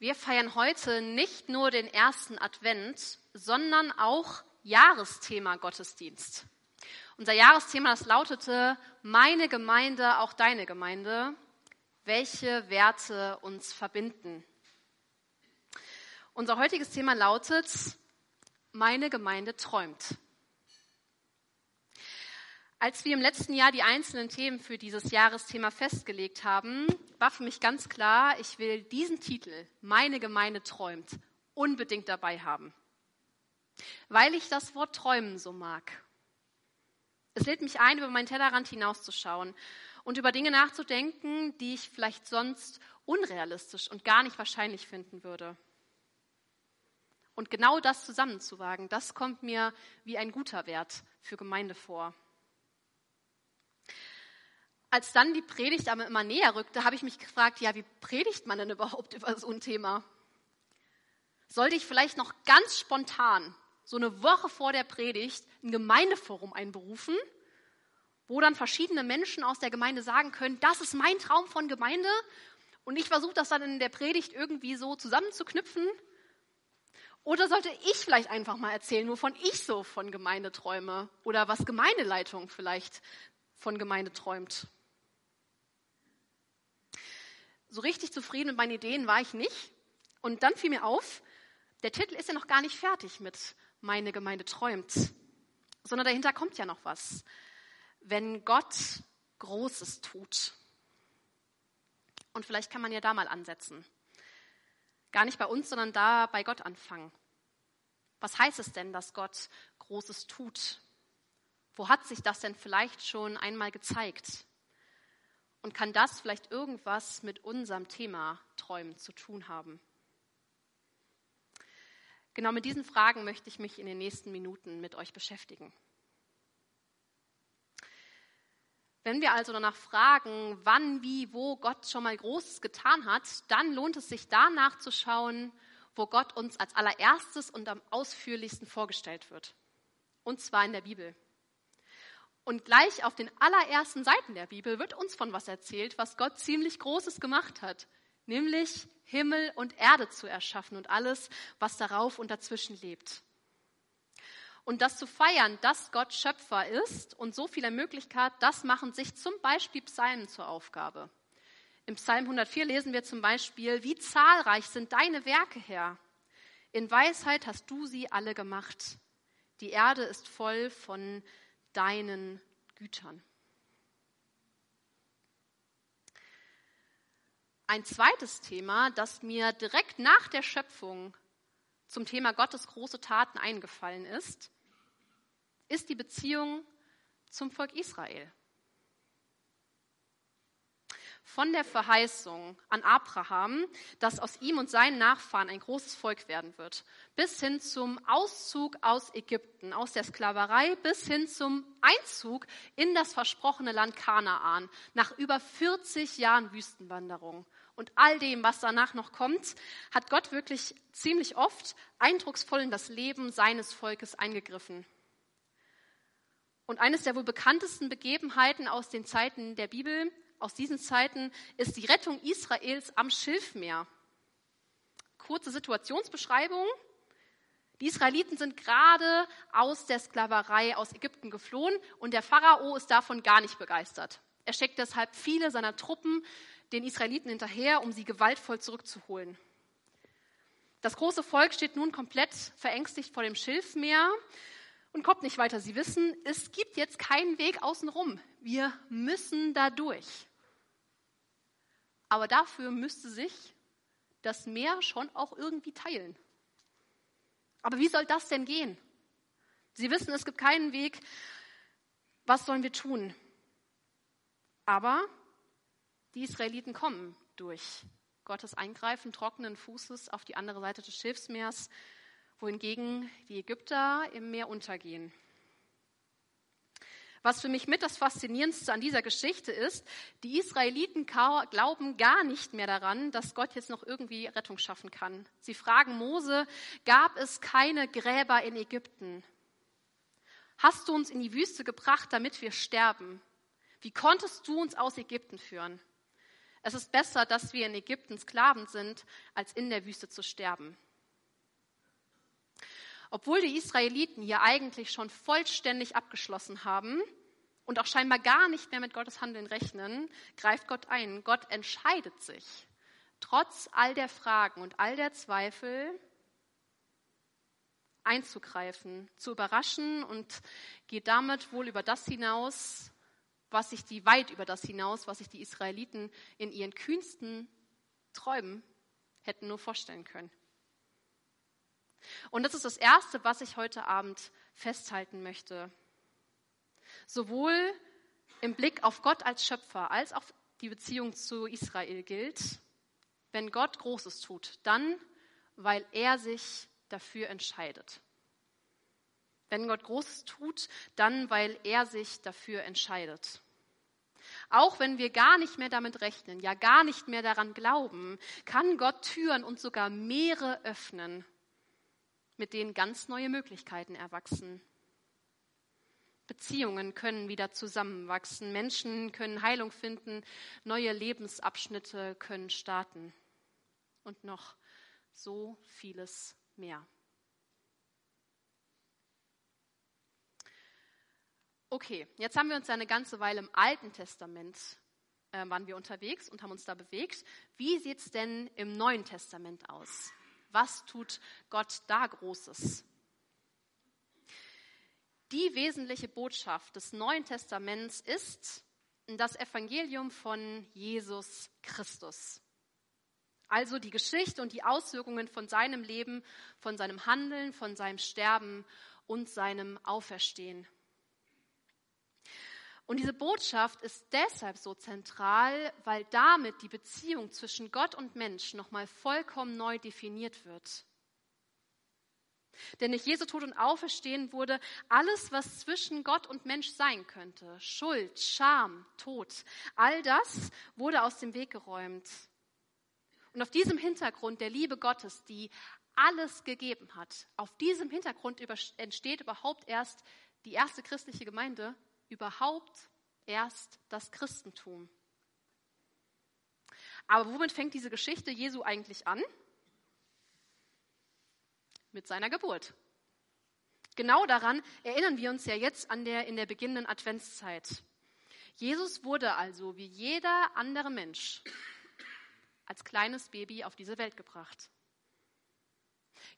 Wir feiern heute nicht nur den ersten Advent, sondern auch Jahresthema Gottesdienst. Unser Jahresthema, das lautete, meine Gemeinde, auch deine Gemeinde, welche Werte uns verbinden. Unser heutiges Thema lautet, meine Gemeinde träumt. Als wir im letzten Jahr die einzelnen Themen für dieses Jahresthema festgelegt haben, war für mich ganz klar, ich will diesen Titel, Meine Gemeinde träumt, unbedingt dabei haben. Weil ich das Wort träumen so mag. Es lädt mich ein, über meinen Tellerrand hinauszuschauen und über Dinge nachzudenken, die ich vielleicht sonst unrealistisch und gar nicht wahrscheinlich finden würde. Und genau das zusammenzuwagen, das kommt mir wie ein guter Wert für Gemeinde vor als dann die Predigt aber immer näher rückte, habe ich mich gefragt, ja, wie predigt man denn überhaupt über so ein Thema? Sollte ich vielleicht noch ganz spontan, so eine Woche vor der Predigt, ein Gemeindeforum einberufen, wo dann verschiedene Menschen aus der Gemeinde sagen können, das ist mein Traum von Gemeinde und ich versuche das dann in der Predigt irgendwie so zusammenzuknüpfen? Oder sollte ich vielleicht einfach mal erzählen, wovon ich so von Gemeinde träume oder was Gemeindeleitung vielleicht von Gemeinde träumt? So richtig zufrieden mit meinen Ideen war ich nicht. Und dann fiel mir auf, der Titel ist ja noch gar nicht fertig mit Meine Gemeinde träumt, sondern dahinter kommt ja noch was. Wenn Gott Großes tut. Und vielleicht kann man ja da mal ansetzen. Gar nicht bei uns, sondern da bei Gott anfangen. Was heißt es denn, dass Gott Großes tut? Wo hat sich das denn vielleicht schon einmal gezeigt? Und kann das vielleicht irgendwas mit unserem Thema Träumen zu tun haben? Genau mit diesen Fragen möchte ich mich in den nächsten Minuten mit euch beschäftigen. Wenn wir also danach fragen, wann, wie, wo Gott schon mal Großes getan hat, dann lohnt es sich danach zu schauen, wo Gott uns als allererstes und am ausführlichsten vorgestellt wird. Und zwar in der Bibel. Und gleich auf den allerersten Seiten der Bibel wird uns von was erzählt, was Gott ziemlich Großes gemacht hat, nämlich Himmel und Erde zu erschaffen und alles, was darauf und dazwischen lebt. Und das zu feiern, dass Gott Schöpfer ist und so viel ermöglicht hat, das machen sich zum Beispiel Psalmen zur Aufgabe. Im Psalm 104 lesen wir zum Beispiel, wie zahlreich sind deine Werke, Herr. In Weisheit hast du sie alle gemacht. Die Erde ist voll von deinen Gütern. Ein zweites Thema, das mir direkt nach der Schöpfung zum Thema Gottes große Taten eingefallen ist, ist die Beziehung zum Volk Israel von der Verheißung an Abraham, dass aus ihm und seinen Nachfahren ein großes Volk werden wird, bis hin zum Auszug aus Ägypten, aus der Sklaverei, bis hin zum Einzug in das versprochene Land Kanaan, nach über 40 Jahren Wüstenwanderung. Und all dem, was danach noch kommt, hat Gott wirklich ziemlich oft eindrucksvoll in das Leben seines Volkes eingegriffen. Und eines der wohl bekanntesten Begebenheiten aus den Zeiten der Bibel aus diesen Zeiten ist die Rettung Israels am Schilfmeer. Kurze Situationsbeschreibung. Die Israeliten sind gerade aus der Sklaverei aus Ägypten geflohen und der Pharao ist davon gar nicht begeistert. Er schickt deshalb viele seiner Truppen den Israeliten hinterher, um sie gewaltvoll zurückzuholen. Das große Volk steht nun komplett verängstigt vor dem Schilfmeer und kommt nicht weiter. Sie wissen, es gibt jetzt keinen Weg außenrum. Wir müssen da durch. Aber dafür müsste sich das Meer schon auch irgendwie teilen. Aber wie soll das denn gehen? Sie wissen, es gibt keinen Weg. Was sollen wir tun? Aber die Israeliten kommen durch Gottes Eingreifen trockenen Fußes auf die andere Seite des Schiffsmeers, wohingegen die Ägypter im Meer untergehen. Was für mich mit das Faszinierendste an dieser Geschichte ist, die Israeliten glauben gar nicht mehr daran, dass Gott jetzt noch irgendwie Rettung schaffen kann. Sie fragen Mose, gab es keine Gräber in Ägypten? Hast du uns in die Wüste gebracht, damit wir sterben? Wie konntest du uns aus Ägypten führen? Es ist besser, dass wir in Ägypten Sklaven sind, als in der Wüste zu sterben. Obwohl die Israeliten hier eigentlich schon vollständig abgeschlossen haben und auch scheinbar gar nicht mehr mit Gottes Handeln rechnen, greift Gott ein. Gott entscheidet sich, trotz all der Fragen und all der Zweifel, einzugreifen, zu überraschen und geht damit wohl über das hinaus, was sich die weit über das hinaus, was sich die Israeliten in ihren kühnsten Träumen hätten nur vorstellen können. Und das ist das Erste, was ich heute Abend festhalten möchte. Sowohl im Blick auf Gott als Schöpfer als auch die Beziehung zu Israel gilt, wenn Gott Großes tut, dann, weil er sich dafür entscheidet. Wenn Gott Großes tut, dann, weil er sich dafür entscheidet. Auch wenn wir gar nicht mehr damit rechnen, ja gar nicht mehr daran glauben, kann Gott Türen und sogar Meere öffnen, mit denen ganz neue Möglichkeiten erwachsen. Beziehungen können wieder zusammenwachsen, Menschen können Heilung finden, neue Lebensabschnitte können starten und noch so vieles mehr. Okay, jetzt haben wir uns eine ganze Weile im Alten Testament äh, waren wir unterwegs und haben uns da bewegt. Wie sieht es denn im Neuen Testament aus? Was tut Gott da Großes? Die wesentliche Botschaft des Neuen Testaments ist das Evangelium von Jesus Christus. Also die Geschichte und die Auswirkungen von seinem Leben, von seinem Handeln, von seinem Sterben und seinem Auferstehen. Und diese Botschaft ist deshalb so zentral, weil damit die Beziehung zwischen Gott und Mensch nochmal vollkommen neu definiert wird. Denn durch Jesu Tod und Auferstehen wurde alles, was zwischen Gott und Mensch sein könnte, Schuld, Scham, Tod, all das wurde aus dem Weg geräumt. Und auf diesem Hintergrund der Liebe Gottes, die alles gegeben hat, auf diesem Hintergrund entsteht überhaupt erst die erste christliche Gemeinde überhaupt erst das Christentum. Aber womit fängt diese Geschichte Jesu eigentlich an? Mit seiner Geburt. Genau daran erinnern wir uns ja jetzt an der, in der beginnenden Adventszeit. Jesus wurde also wie jeder andere Mensch als kleines Baby auf diese Welt gebracht.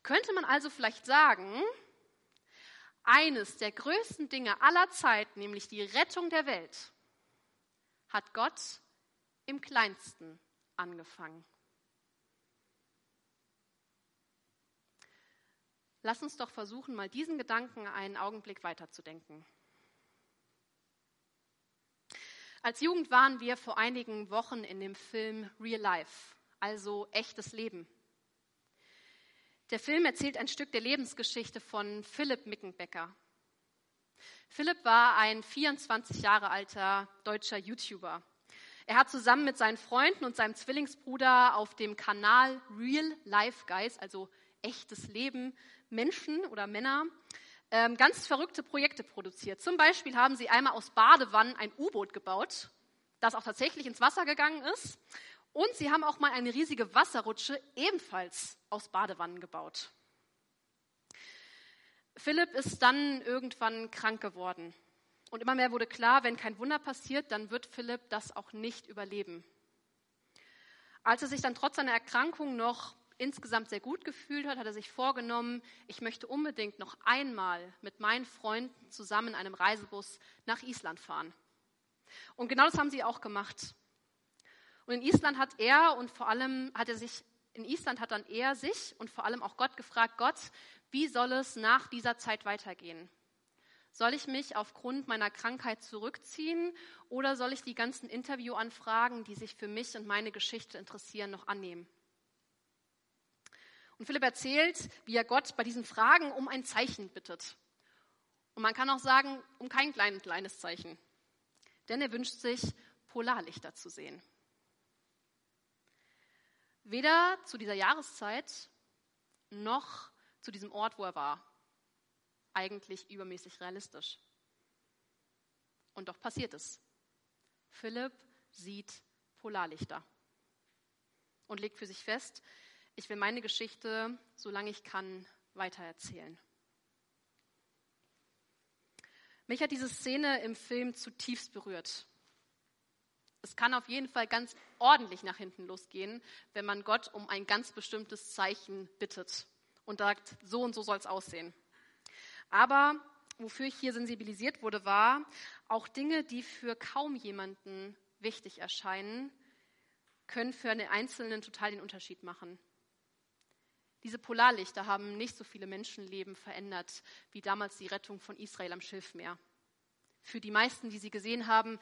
Könnte man also vielleicht sagen, eines der größten Dinge aller Zeit, nämlich die Rettung der Welt, hat Gott im kleinsten angefangen. Lass uns doch versuchen, mal diesen Gedanken einen Augenblick weiterzudenken. Als Jugend waren wir vor einigen Wochen in dem Film Real Life, also echtes Leben. Der Film erzählt ein Stück der Lebensgeschichte von Philipp Mickenbecker. Philipp war ein 24 Jahre alter deutscher YouTuber. Er hat zusammen mit seinen Freunden und seinem Zwillingsbruder auf dem Kanal Real Life Guys, also echtes Leben, Menschen oder Männer, ähm, ganz verrückte Projekte produziert. Zum Beispiel haben sie einmal aus Badewannen ein U-Boot gebaut, das auch tatsächlich ins Wasser gegangen ist. Und sie haben auch mal eine riesige Wasserrutsche ebenfalls aus Badewannen gebaut. Philipp ist dann irgendwann krank geworden. Und immer mehr wurde klar, wenn kein Wunder passiert, dann wird Philipp das auch nicht überleben. Als er sich dann trotz seiner Erkrankung noch insgesamt sehr gut gefühlt hat, hat er sich vorgenommen, ich möchte unbedingt noch einmal mit meinen Freunden zusammen in einem Reisebus nach Island fahren. Und genau das haben sie auch gemacht. Und in Island hat er und vor allem hat er sich, in Island hat dann er sich und vor allem auch Gott gefragt, Gott, wie soll es nach dieser Zeit weitergehen? Soll ich mich aufgrund meiner Krankheit zurückziehen oder soll ich die ganzen Interviewanfragen, die sich für mich und meine Geschichte interessieren, noch annehmen? Und Philipp erzählt, wie er Gott bei diesen Fragen um ein Zeichen bittet. Und man kann auch sagen, um kein klein, kleines Zeichen. Denn er wünscht sich, Polarlichter zu sehen. Weder zu dieser Jahreszeit noch zu diesem Ort, wo er war. Eigentlich übermäßig realistisch. Und doch passiert es. Philipp sieht Polarlichter und legt für sich fest, ich will meine Geschichte, solange ich kann, weitererzählen. Mich hat diese Szene im Film zutiefst berührt. Es kann auf jeden Fall ganz ordentlich nach hinten losgehen, wenn man Gott um ein ganz bestimmtes Zeichen bittet und sagt, so und so soll es aussehen. Aber wofür ich hier sensibilisiert wurde, war, auch Dinge, die für kaum jemanden wichtig erscheinen, können für einen Einzelnen total den Unterschied machen. Diese Polarlichter haben nicht so viele Menschenleben verändert wie damals die Rettung von Israel am Schilfmeer. Für die meisten, die sie gesehen haben,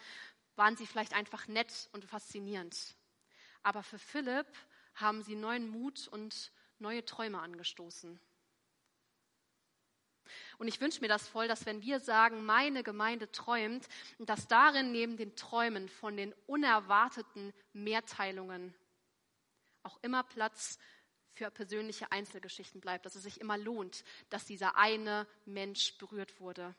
waren sie vielleicht einfach nett und faszinierend. Aber für Philipp haben sie neuen Mut und neue Träume angestoßen. Und ich wünsche mir das voll, dass wenn wir sagen, meine Gemeinde träumt, dass darin neben den Träumen von den unerwarteten Mehrteilungen auch immer Platz für persönliche Einzelgeschichten bleibt, dass es sich immer lohnt, dass dieser eine Mensch berührt wurde.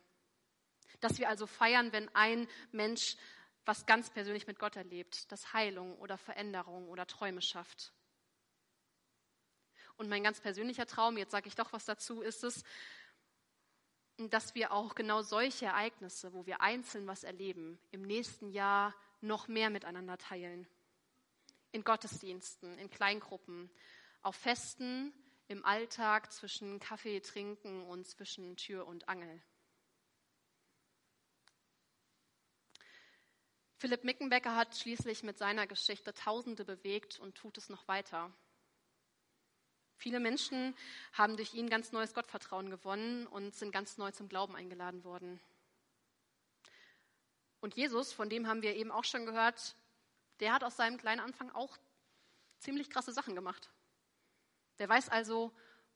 Dass wir also feiern, wenn ein Mensch was ganz persönlich mit Gott erlebt, das Heilung oder Veränderung oder Träume schafft. Und mein ganz persönlicher Traum, jetzt sage ich doch was dazu, ist es, dass wir auch genau solche Ereignisse, wo wir einzeln was erleben, im nächsten Jahr noch mehr miteinander teilen. In Gottesdiensten, in Kleingruppen, auf Festen, im Alltag zwischen Kaffee trinken und zwischen Tür und Angel. Philipp Mickenbecker hat schließlich mit seiner Geschichte Tausende bewegt und tut es noch weiter. Viele Menschen haben durch ihn ganz neues Gottvertrauen gewonnen und sind ganz neu zum Glauben eingeladen worden. Und Jesus, von dem haben wir eben auch schon gehört, der hat aus seinem kleinen Anfang auch ziemlich krasse Sachen gemacht. Der weiß also,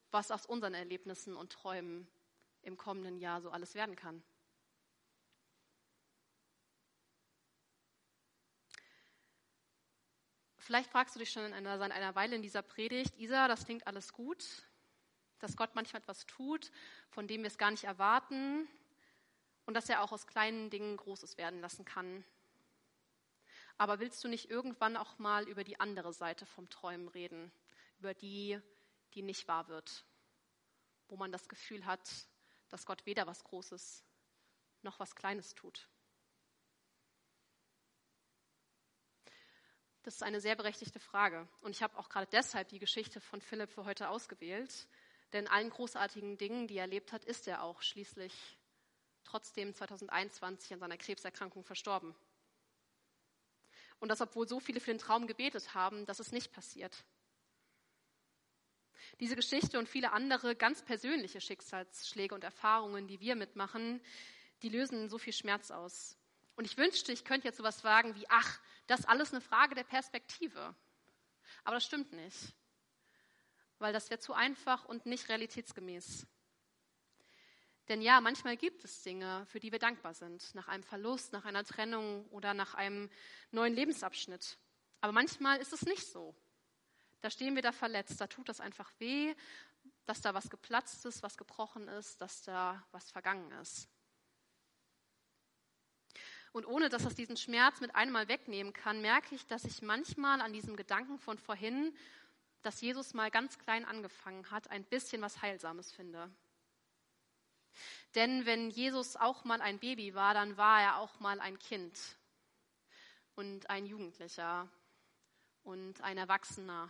was aus unseren Erlebnissen und Träumen im kommenden Jahr so alles werden kann. Vielleicht fragst du dich schon in einer, seit einer Weile in dieser Predigt, Isa, das klingt alles gut, dass Gott manchmal etwas tut, von dem wir es gar nicht erwarten und dass er auch aus kleinen Dingen Großes werden lassen kann. Aber willst du nicht irgendwann auch mal über die andere Seite vom Träumen reden, über die, die nicht wahr wird, wo man das Gefühl hat, dass Gott weder was Großes noch was Kleines tut? Das ist eine sehr berechtigte Frage. Und ich habe auch gerade deshalb die Geschichte von Philipp für heute ausgewählt. Denn allen großartigen Dingen, die er erlebt hat, ist er auch schließlich trotzdem 2021 an seiner Krebserkrankung verstorben. Und das, obwohl so viele für den Traum gebetet haben, dass es nicht passiert. Diese Geschichte und viele andere ganz persönliche Schicksalsschläge und Erfahrungen, die wir mitmachen, die lösen so viel Schmerz aus. Und ich wünschte, ich könnte jetzt sowas sagen wie, ach, das ist alles eine Frage der Perspektive. Aber das stimmt nicht, weil das wäre zu einfach und nicht realitätsgemäß. Denn ja, manchmal gibt es Dinge, für die wir dankbar sind, nach einem Verlust, nach einer Trennung oder nach einem neuen Lebensabschnitt. Aber manchmal ist es nicht so. Da stehen wir da verletzt, da tut das einfach weh, dass da was geplatzt ist, was gebrochen ist, dass da was vergangen ist. Und ohne dass das diesen Schmerz mit einmal wegnehmen kann, merke ich, dass ich manchmal an diesem Gedanken von vorhin, dass Jesus mal ganz klein angefangen hat, ein bisschen was Heilsames finde. Denn wenn Jesus auch mal ein Baby war, dann war er auch mal ein Kind und ein Jugendlicher und ein Erwachsener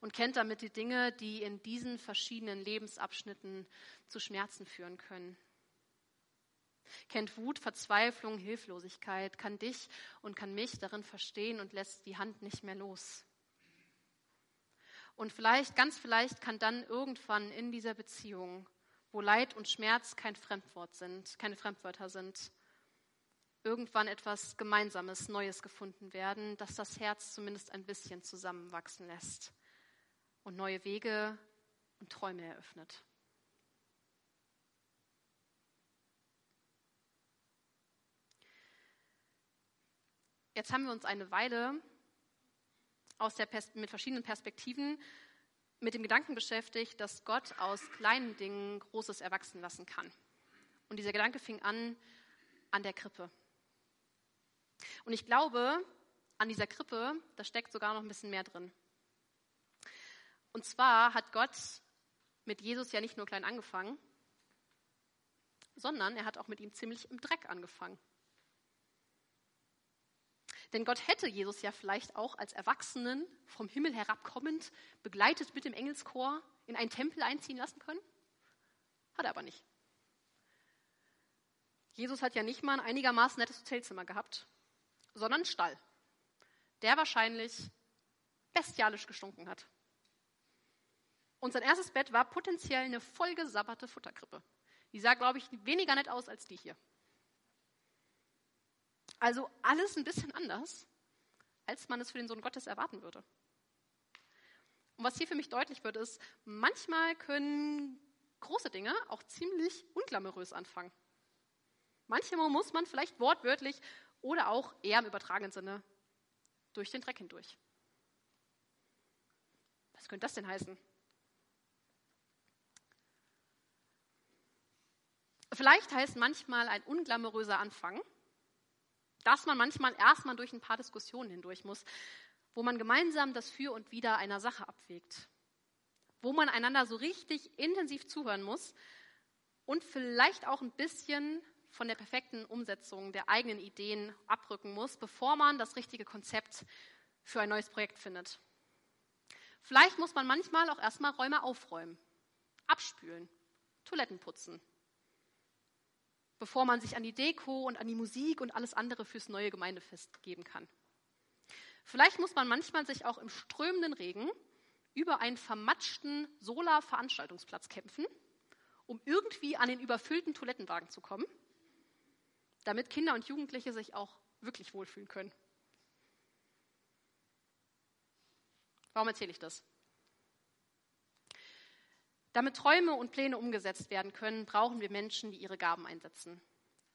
und kennt damit die Dinge, die in diesen verschiedenen Lebensabschnitten zu Schmerzen führen können kennt Wut, Verzweiflung, Hilflosigkeit, kann dich und kann mich darin verstehen und lässt die Hand nicht mehr los. Und vielleicht, ganz vielleicht kann dann irgendwann in dieser Beziehung, wo Leid und Schmerz kein Fremdwort sind, keine Fremdwörter sind, irgendwann etwas Gemeinsames, Neues gefunden werden, das das Herz zumindest ein bisschen zusammenwachsen lässt und neue Wege und Träume eröffnet. Jetzt haben wir uns eine Weile mit verschiedenen Perspektiven mit dem Gedanken beschäftigt, dass Gott aus kleinen Dingen Großes erwachsen lassen kann. Und dieser Gedanke fing an an der Krippe. Und ich glaube, an dieser Krippe, da steckt sogar noch ein bisschen mehr drin. Und zwar hat Gott mit Jesus ja nicht nur klein angefangen, sondern er hat auch mit ihm ziemlich im Dreck angefangen. Denn Gott hätte Jesus ja vielleicht auch als Erwachsenen vom Himmel herabkommend, begleitet mit dem Engelschor, in einen Tempel einziehen lassen können. Hat er aber nicht. Jesus hat ja nicht mal ein einigermaßen nettes Hotelzimmer gehabt, sondern einen Stall, der wahrscheinlich bestialisch gestunken hat. Und sein erstes Bett war potenziell eine vollgesabberte Futterkrippe. Die sah, glaube ich, weniger nett aus als die hier. Also alles ein bisschen anders, als man es für den Sohn Gottes erwarten würde. Und was hier für mich deutlich wird, ist, manchmal können große Dinge auch ziemlich unglamourös anfangen. Manchmal muss man vielleicht wortwörtlich oder auch eher im übertragenen Sinne durch den Dreck hindurch. Was könnte das denn heißen? Vielleicht heißt manchmal ein unglamouröser Anfang, dass man manchmal erstmal durch ein paar Diskussionen hindurch muss, wo man gemeinsam das Für und Wider einer Sache abwägt, wo man einander so richtig intensiv zuhören muss und vielleicht auch ein bisschen von der perfekten Umsetzung der eigenen Ideen abrücken muss, bevor man das richtige Konzept für ein neues Projekt findet. Vielleicht muss man manchmal auch erstmal Räume aufräumen, abspülen, Toiletten putzen, bevor man sich an die Deko und an die Musik und alles andere fürs neue Gemeindefest geben kann. Vielleicht muss man manchmal sich auch im strömenden Regen über einen vermatschten Solar-Veranstaltungsplatz kämpfen, um irgendwie an den überfüllten Toilettenwagen zu kommen damit Kinder und Jugendliche sich auch wirklich wohlfühlen können. Warum erzähle ich das? Damit Träume und Pläne umgesetzt werden können, brauchen wir Menschen, die ihre Gaben einsetzen.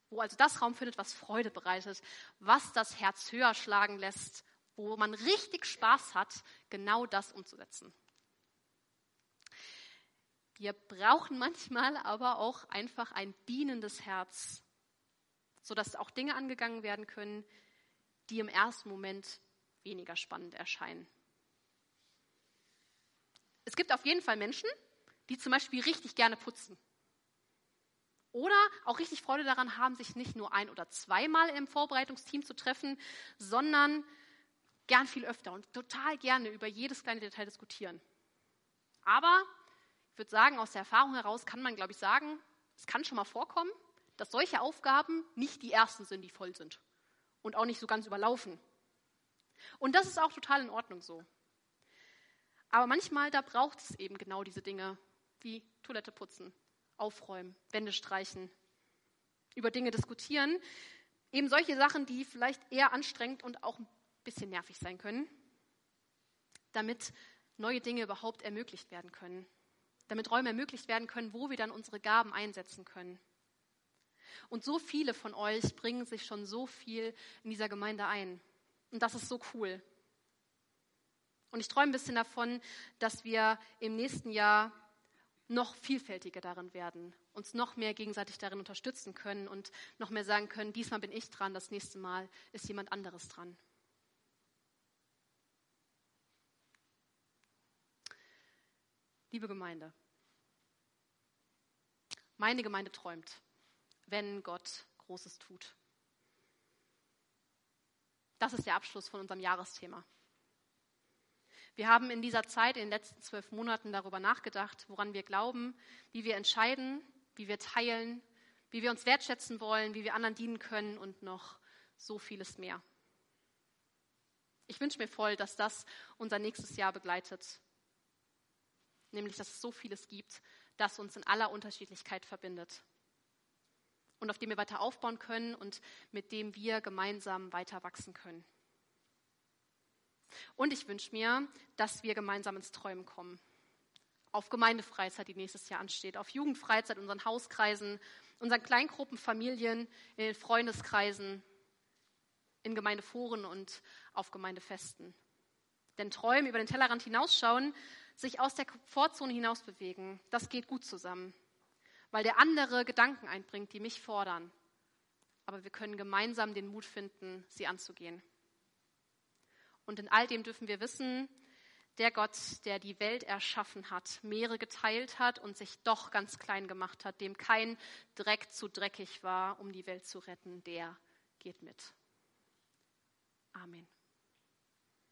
Wo also das Raum findet, was Freude bereitet, was das Herz höher schlagen lässt, wo man richtig Spaß hat, genau das umzusetzen. Wir brauchen manchmal aber auch einfach ein dienendes Herz, sodass auch Dinge angegangen werden können, die im ersten Moment weniger spannend erscheinen. Es gibt auf jeden Fall Menschen, die zum Beispiel richtig gerne putzen. Oder auch richtig Freude daran haben, sich nicht nur ein oder zweimal im Vorbereitungsteam zu treffen, sondern gern viel öfter und total gerne über jedes kleine Detail diskutieren. Aber ich würde sagen, aus der Erfahrung heraus kann man, glaube ich, sagen, es kann schon mal vorkommen, dass solche Aufgaben nicht die ersten sind, die voll sind und auch nicht so ganz überlaufen. Und das ist auch total in Ordnung so. Aber manchmal, da braucht es eben genau diese Dinge, wie Toilette putzen, aufräumen, Wände streichen, über Dinge diskutieren. Eben solche Sachen, die vielleicht eher anstrengend und auch ein bisschen nervig sein können, damit neue Dinge überhaupt ermöglicht werden können. Damit Räume ermöglicht werden können, wo wir dann unsere Gaben einsetzen können. Und so viele von euch bringen sich schon so viel in dieser Gemeinde ein. Und das ist so cool. Und ich träume ein bisschen davon, dass wir im nächsten Jahr noch vielfältiger darin werden, uns noch mehr gegenseitig darin unterstützen können und noch mehr sagen können, diesmal bin ich dran, das nächste Mal ist jemand anderes dran. Liebe Gemeinde, meine Gemeinde träumt wenn Gott Großes tut. Das ist der Abschluss von unserem Jahresthema. Wir haben in dieser Zeit, in den letzten zwölf Monaten darüber nachgedacht, woran wir glauben, wie wir entscheiden, wie wir teilen, wie wir uns wertschätzen wollen, wie wir anderen dienen können und noch so vieles mehr. Ich wünsche mir voll, dass das unser nächstes Jahr begleitet. Nämlich, dass es so vieles gibt, das uns in aller Unterschiedlichkeit verbindet und auf dem wir weiter aufbauen können und mit dem wir gemeinsam weiter wachsen können. Und ich wünsche mir, dass wir gemeinsam ins Träumen kommen. Auf Gemeindefreizeit, die nächstes Jahr ansteht, auf Jugendfreizeit, unseren Hauskreisen, unseren Kleingruppen, Familien, in den Freundeskreisen, in Gemeindeforen und auf Gemeindefesten. Denn Träumen über den Tellerrand hinausschauen, sich aus der Komfortzone hinaus bewegen, das geht gut zusammen weil der andere Gedanken einbringt, die mich fordern. Aber wir können gemeinsam den Mut finden, sie anzugehen. Und in all dem dürfen wir wissen, der Gott, der die Welt erschaffen hat, Meere geteilt hat und sich doch ganz klein gemacht hat, dem kein Dreck zu dreckig war, um die Welt zu retten, der geht mit. Amen.